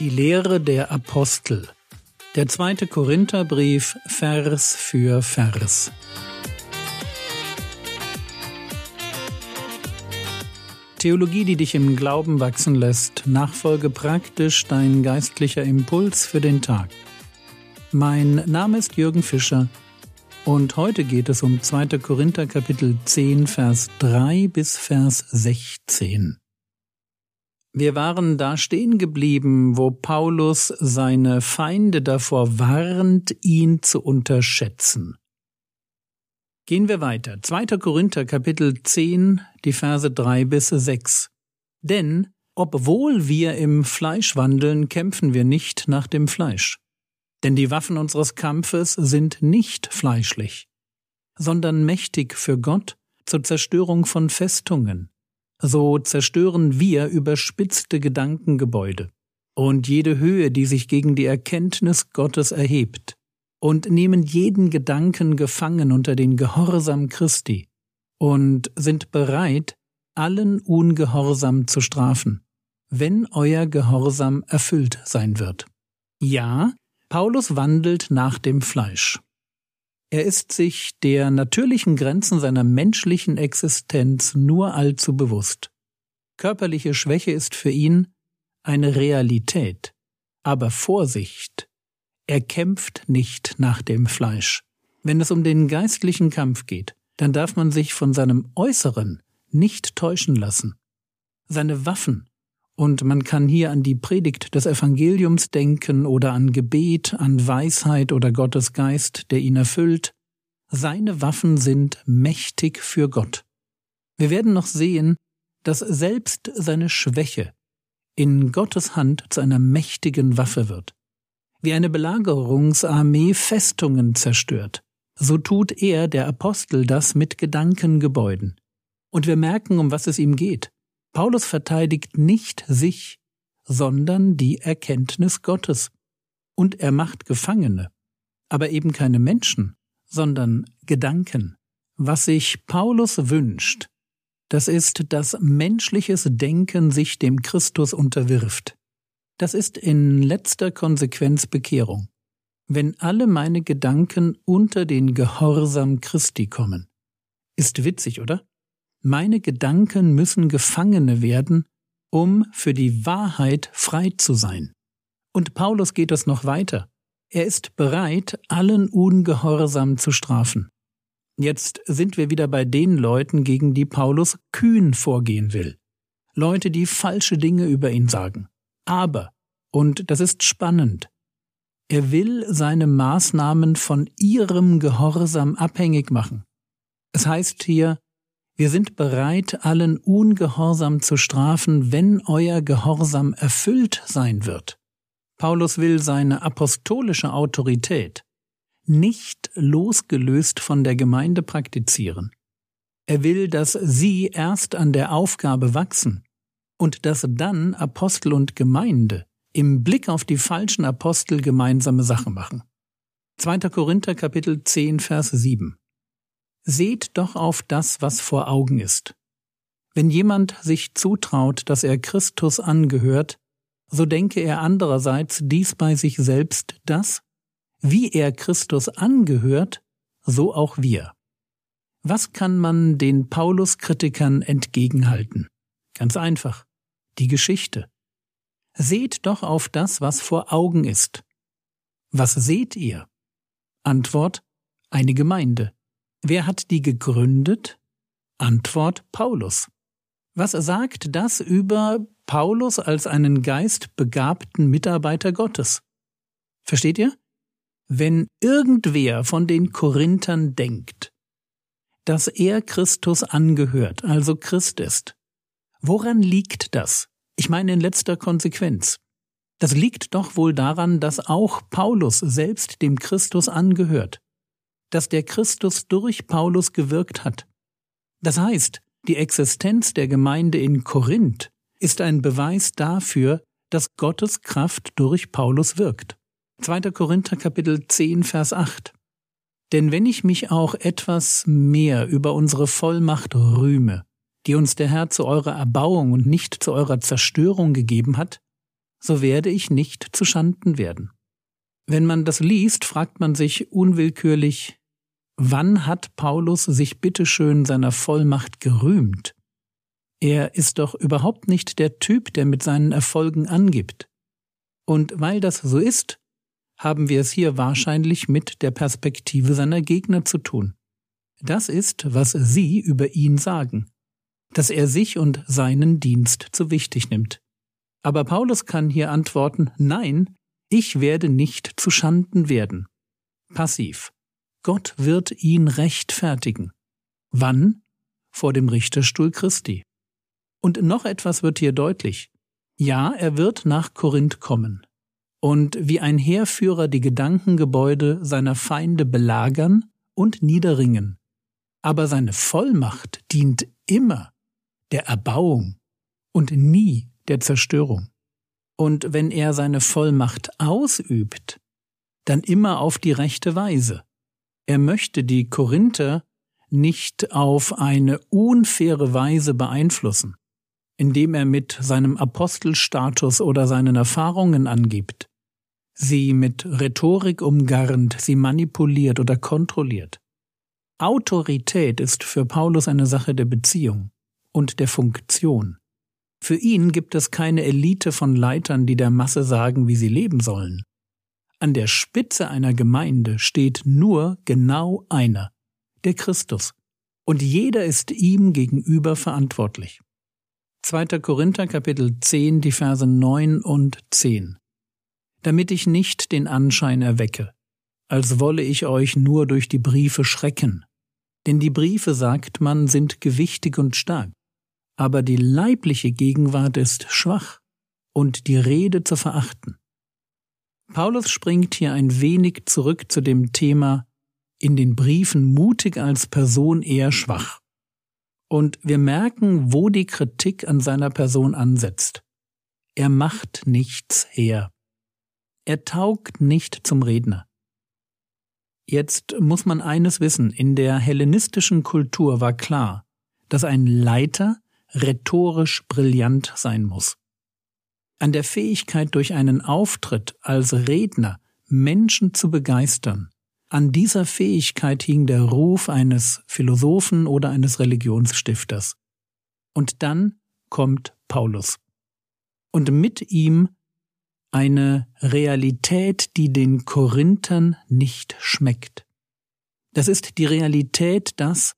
Die Lehre der Apostel. Der zweite Korintherbrief Vers für Vers. Theologie, die dich im Glauben wachsen lässt, nachfolge praktisch dein geistlicher Impuls für den Tag. Mein Name ist Jürgen Fischer und heute geht es um 2. Korinther Kapitel 10 Vers 3 bis Vers 16. Wir waren da stehen geblieben, wo Paulus seine Feinde davor warnt, ihn zu unterschätzen. Gehen wir weiter. 2. Korinther Kapitel 10, die Verse 3 bis 6. Denn, obwohl wir im Fleisch wandeln, kämpfen wir nicht nach dem Fleisch. Denn die Waffen unseres Kampfes sind nicht fleischlich, sondern mächtig für Gott zur Zerstörung von Festungen so zerstören wir überspitzte Gedankengebäude und jede Höhe, die sich gegen die Erkenntnis Gottes erhebt, und nehmen jeden Gedanken gefangen unter den Gehorsam Christi und sind bereit, allen Ungehorsam zu strafen, wenn euer Gehorsam erfüllt sein wird. Ja, Paulus wandelt nach dem Fleisch. Er ist sich der natürlichen Grenzen seiner menschlichen Existenz nur allzu bewusst. Körperliche Schwäche ist für ihn eine Realität. Aber Vorsicht! Er kämpft nicht nach dem Fleisch. Wenn es um den geistlichen Kampf geht, dann darf man sich von seinem Äußeren nicht täuschen lassen. Seine Waffen und man kann hier an die Predigt des Evangeliums denken oder an Gebet, an Weisheit oder Gottes Geist, der ihn erfüllt. Seine Waffen sind mächtig für Gott. Wir werden noch sehen, dass selbst seine Schwäche in Gottes Hand zu einer mächtigen Waffe wird. Wie eine Belagerungsarmee Festungen zerstört, so tut er, der Apostel, das mit Gedankengebäuden. Und wir merken, um was es ihm geht. Paulus verteidigt nicht sich, sondern die Erkenntnis Gottes. Und er macht Gefangene, aber eben keine Menschen, sondern Gedanken. Was sich Paulus wünscht, das ist, dass menschliches Denken sich dem Christus unterwirft. Das ist in letzter Konsequenz Bekehrung. Wenn alle meine Gedanken unter den Gehorsam Christi kommen. Ist witzig, oder? Meine Gedanken müssen Gefangene werden, um für die Wahrheit frei zu sein. Und Paulus geht es noch weiter. Er ist bereit, allen Ungehorsam zu strafen. Jetzt sind wir wieder bei den Leuten, gegen die Paulus kühn vorgehen will. Leute, die falsche Dinge über ihn sagen. Aber, und das ist spannend, er will seine Maßnahmen von ihrem Gehorsam abhängig machen. Es heißt hier, wir sind bereit, allen Ungehorsam zu strafen, wenn euer Gehorsam erfüllt sein wird. Paulus will seine apostolische Autorität nicht losgelöst von der Gemeinde praktizieren. Er will, dass sie erst an der Aufgabe wachsen und dass dann Apostel und Gemeinde im Blick auf die falschen Apostel gemeinsame Sache machen. 2. Korinther Kapitel 10 Vers 7 Seht doch auf das, was vor Augen ist. Wenn jemand sich zutraut, dass er Christus angehört, so denke er andererseits dies bei sich selbst, dass, wie er Christus angehört, so auch wir. Was kann man den Paulus-Kritikern entgegenhalten? Ganz einfach. Die Geschichte. Seht doch auf das, was vor Augen ist. Was seht ihr? Antwort eine Gemeinde. Wer hat die gegründet? Antwort Paulus. Was sagt das über Paulus als einen geistbegabten Mitarbeiter Gottes? Versteht ihr? Wenn irgendwer von den Korinthern denkt, dass er Christus angehört, also Christ ist, woran liegt das? Ich meine in letzter Konsequenz. Das liegt doch wohl daran, dass auch Paulus selbst dem Christus angehört dass der Christus durch Paulus gewirkt hat. Das heißt, die Existenz der Gemeinde in Korinth ist ein Beweis dafür, dass Gottes Kraft durch Paulus wirkt. 2. Korinther Kapitel 10 Vers 8 Denn wenn ich mich auch etwas mehr über unsere Vollmacht rühme, die uns der Herr zu eurer Erbauung und nicht zu eurer Zerstörung gegeben hat, so werde ich nicht zu Schanden werden. Wenn man das liest, fragt man sich unwillkürlich, wann hat Paulus sich bitteschön seiner Vollmacht gerühmt? Er ist doch überhaupt nicht der Typ, der mit seinen Erfolgen angibt. Und weil das so ist, haben wir es hier wahrscheinlich mit der Perspektive seiner Gegner zu tun. Das ist, was sie über ihn sagen, dass er sich und seinen Dienst zu wichtig nimmt. Aber Paulus kann hier antworten, nein, ich werde nicht zu Schanden werden. Passiv. Gott wird ihn rechtfertigen. Wann? Vor dem Richterstuhl Christi. Und noch etwas wird hier deutlich. Ja, er wird nach Korinth kommen und wie ein Heerführer die Gedankengebäude seiner Feinde belagern und niederringen. Aber seine Vollmacht dient immer der Erbauung und nie der Zerstörung. Und wenn er seine Vollmacht ausübt, dann immer auf die rechte Weise. Er möchte die Korinther nicht auf eine unfaire Weise beeinflussen, indem er mit seinem Apostelstatus oder seinen Erfahrungen angibt, sie mit Rhetorik umgarnt, sie manipuliert oder kontrolliert. Autorität ist für Paulus eine Sache der Beziehung und der Funktion. Für ihn gibt es keine Elite von Leitern, die der Masse sagen, wie sie leben sollen. An der Spitze einer Gemeinde steht nur genau einer, der Christus, und jeder ist ihm gegenüber verantwortlich. 2. Korinther Kapitel 10, die Verse 9 und 10. Damit ich nicht den Anschein erwecke, als wolle ich euch nur durch die Briefe schrecken. Denn die Briefe, sagt man, sind gewichtig und stark aber die leibliche Gegenwart ist schwach und die Rede zu verachten. Paulus springt hier ein wenig zurück zu dem Thema in den Briefen mutig als Person eher schwach. Und wir merken, wo die Kritik an seiner Person ansetzt. Er macht nichts her. Er taugt nicht zum Redner. Jetzt muss man eines wissen, in der hellenistischen Kultur war klar, dass ein Leiter rhetorisch brillant sein muss. An der Fähigkeit, durch einen Auftritt als Redner Menschen zu begeistern, an dieser Fähigkeit hing der Ruf eines Philosophen oder eines Religionsstifters. Und dann kommt Paulus. Und mit ihm eine Realität, die den Korinthern nicht schmeckt. Das ist die Realität, dass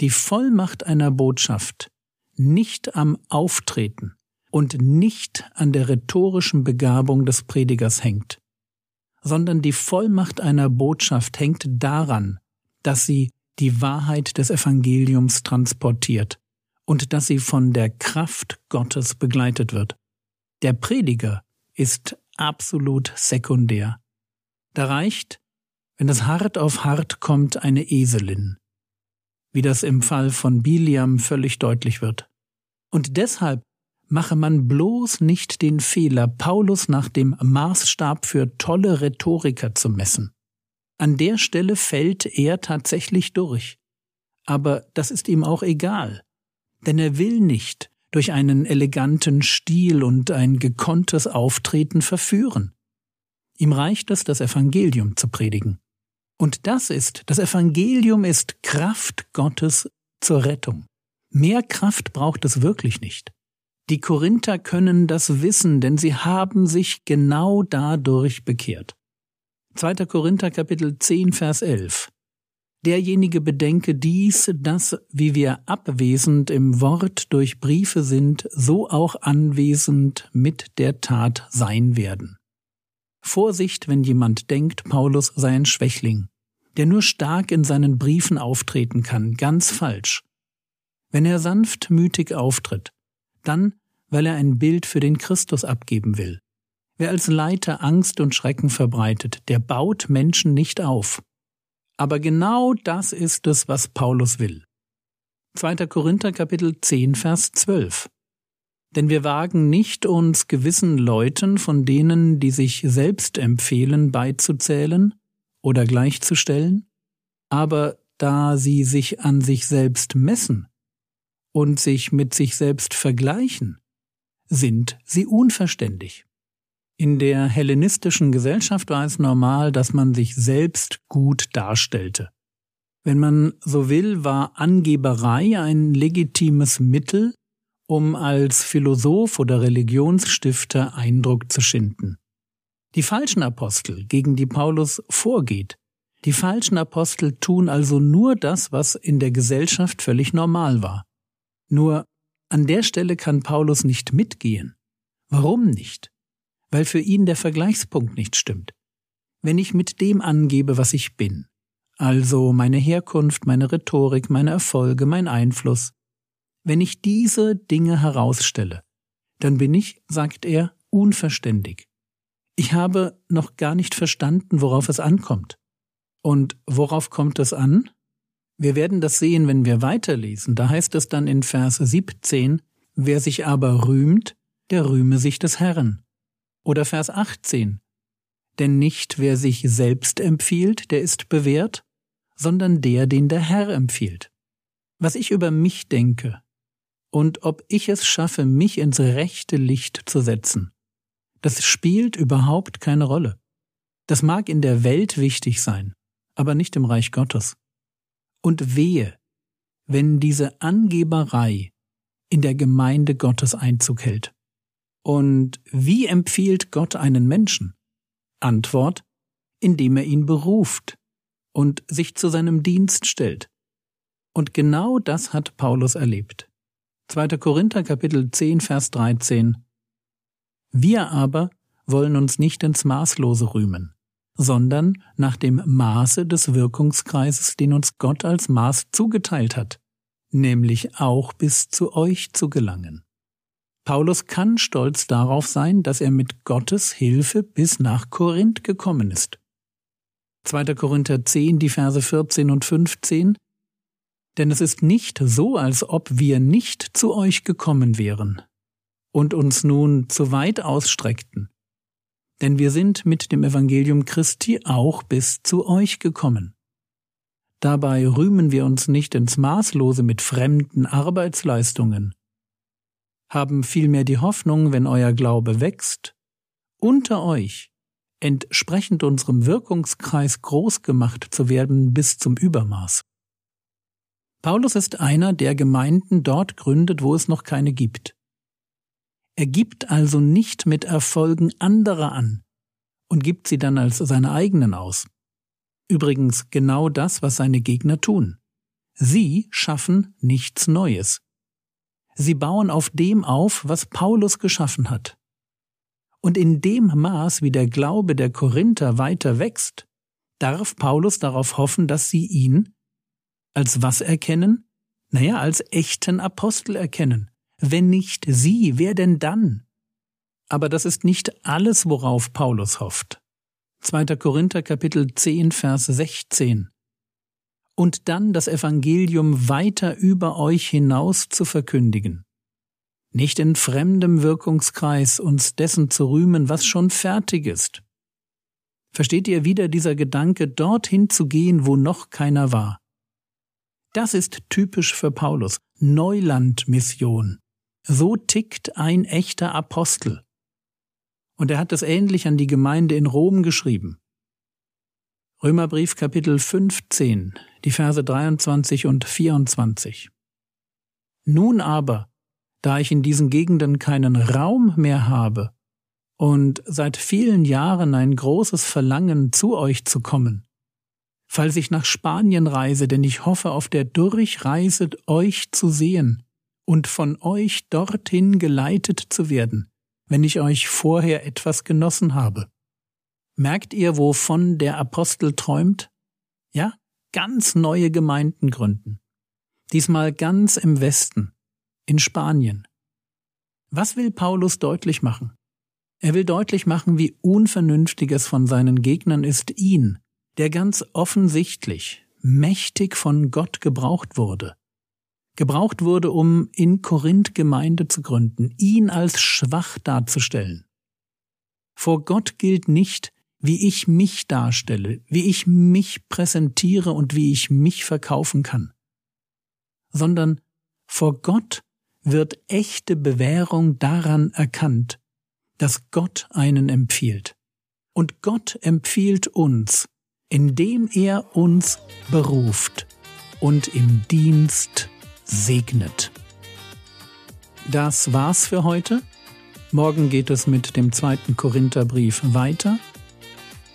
die Vollmacht einer Botschaft nicht am Auftreten und nicht an der rhetorischen Begabung des Predigers hängt, sondern die Vollmacht einer Botschaft hängt daran, dass sie die Wahrheit des Evangeliums transportiert und dass sie von der Kraft Gottes begleitet wird. Der Prediger ist absolut sekundär. Da reicht, wenn es hart auf hart kommt, eine Eselin wie das im Fall von Biliam völlig deutlich wird. Und deshalb mache man bloß nicht den Fehler, Paulus nach dem Maßstab für tolle Rhetoriker zu messen. An der Stelle fällt er tatsächlich durch. Aber das ist ihm auch egal, denn er will nicht durch einen eleganten Stil und ein gekonntes Auftreten verführen. Ihm reicht es, das Evangelium zu predigen. Und das ist, das Evangelium ist Kraft Gottes zur Rettung. Mehr Kraft braucht es wirklich nicht. Die Korinther können das wissen, denn sie haben sich genau dadurch bekehrt. 2. Korinther Kapitel 10 Vers 11 Derjenige bedenke dies, dass, wie wir abwesend im Wort durch Briefe sind, so auch anwesend mit der Tat sein werden. Vorsicht, wenn jemand denkt, Paulus sei ein Schwächling, der nur stark in seinen Briefen auftreten kann, ganz falsch. Wenn er sanftmütig auftritt, dann, weil er ein Bild für den Christus abgeben will. Wer als Leiter Angst und Schrecken verbreitet, der baut Menschen nicht auf. Aber genau das ist es, was Paulus will. 2. Korinther Kapitel 10 Vers 12 denn wir wagen nicht, uns gewissen Leuten, von denen, die sich selbst empfehlen, beizuzählen oder gleichzustellen, aber da sie sich an sich selbst messen und sich mit sich selbst vergleichen, sind sie unverständig. In der hellenistischen Gesellschaft war es normal, dass man sich selbst gut darstellte. Wenn man so will, war Angeberei ein legitimes Mittel, um als Philosoph oder Religionsstifter Eindruck zu schinden. Die falschen Apostel, gegen die Paulus vorgeht, die falschen Apostel tun also nur das, was in der Gesellschaft völlig normal war. Nur an der Stelle kann Paulus nicht mitgehen. Warum nicht? Weil für ihn der Vergleichspunkt nicht stimmt. Wenn ich mit dem angebe, was ich bin, also meine Herkunft, meine Rhetorik, meine Erfolge, mein Einfluss, wenn ich diese Dinge herausstelle, dann bin ich, sagt er, unverständig. Ich habe noch gar nicht verstanden, worauf es ankommt. Und worauf kommt es an? Wir werden das sehen, wenn wir weiterlesen. Da heißt es dann in Vers 17, wer sich aber rühmt, der rühme sich des Herrn. Oder Vers 18, denn nicht wer sich selbst empfiehlt, der ist bewährt, sondern der, den der Herr empfiehlt. Was ich über mich denke und ob ich es schaffe, mich ins rechte Licht zu setzen, das spielt überhaupt keine Rolle. Das mag in der Welt wichtig sein, aber nicht im Reich Gottes. Und wehe, wenn diese Angeberei in der Gemeinde Gottes Einzug hält. Und wie empfiehlt Gott einen Menschen? Antwort, indem er ihn beruft und sich zu seinem Dienst stellt. Und genau das hat Paulus erlebt. 2. Korinther Kapitel 10 Vers 13 Wir aber wollen uns nicht ins Maßlose rühmen, sondern nach dem Maße des Wirkungskreises, den uns Gott als Maß zugeteilt hat, nämlich auch bis zu euch zu gelangen. Paulus kann stolz darauf sein, dass er mit Gottes Hilfe bis nach Korinth gekommen ist. 2. Korinther 10, die Verse 14 und 15 Denn es ist nicht so, als ob wir nicht zu euch gekommen wären und uns nun zu weit ausstreckten, denn wir sind mit dem Evangelium Christi auch bis zu euch gekommen. Dabei rühmen wir uns nicht ins Maßlose mit fremden Arbeitsleistungen, haben vielmehr die Hoffnung, wenn euer Glaube wächst, unter euch, entsprechend unserem Wirkungskreis groß gemacht zu werden bis zum Übermaß. Paulus ist einer, der Gemeinden dort gründet, wo es noch keine gibt. Er gibt also nicht mit Erfolgen anderer an und gibt sie dann als seine eigenen aus. Übrigens genau das, was seine Gegner tun. Sie schaffen nichts Neues. Sie bauen auf dem auf, was Paulus geschaffen hat. Und in dem Maß, wie der Glaube der Korinther weiter wächst, darf Paulus darauf hoffen, dass sie ihn als was erkennen? Naja, als echten Apostel erkennen, wenn nicht sie, wer denn dann? Aber das ist nicht alles, worauf Paulus hofft. 2. Korinther Kapitel 10, Vers 16. Und dann das Evangelium weiter über euch hinaus zu verkündigen. Nicht in fremdem Wirkungskreis uns dessen zu rühmen, was schon fertig ist. Versteht ihr wieder dieser Gedanke, dorthin zu gehen, wo noch keiner war? Das ist typisch für Paulus. Neulandmission. So tickt ein echter Apostel. Und er hat es ähnlich an die Gemeinde in Rom geschrieben. Römerbrief Kapitel 15, die Verse 23 und 24. Nun aber, da ich in diesen Gegenden keinen Raum mehr habe und seit vielen Jahren ein großes Verlangen zu euch zu kommen, falls ich nach Spanien reise, denn ich hoffe auf der Durchreise euch zu sehen, und von euch dorthin geleitet zu werden, wenn ich euch vorher etwas genossen habe. Merkt ihr, wovon der Apostel träumt? Ja, ganz neue Gemeinden gründen. Diesmal ganz im Westen, in Spanien. Was will Paulus deutlich machen? Er will deutlich machen, wie unvernünftig es von seinen Gegnern ist, ihn, der ganz offensichtlich mächtig von Gott gebraucht wurde, gebraucht wurde, um in Korinth Gemeinde zu gründen, ihn als schwach darzustellen. Vor Gott gilt nicht, wie ich mich darstelle, wie ich mich präsentiere und wie ich mich verkaufen kann, sondern vor Gott wird echte Bewährung daran erkannt, dass Gott einen empfiehlt. Und Gott empfiehlt uns, indem er uns beruft und im Dienst segnet. Das war's für heute. Morgen geht es mit dem zweiten Korintherbrief weiter.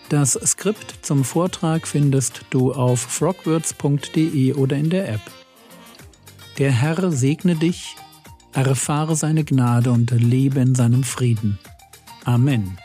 Das Skript zum Vortrag findest du auf frogwords.de oder in der App. Der Herr segne dich, erfahre seine Gnade und lebe in seinem Frieden. Amen.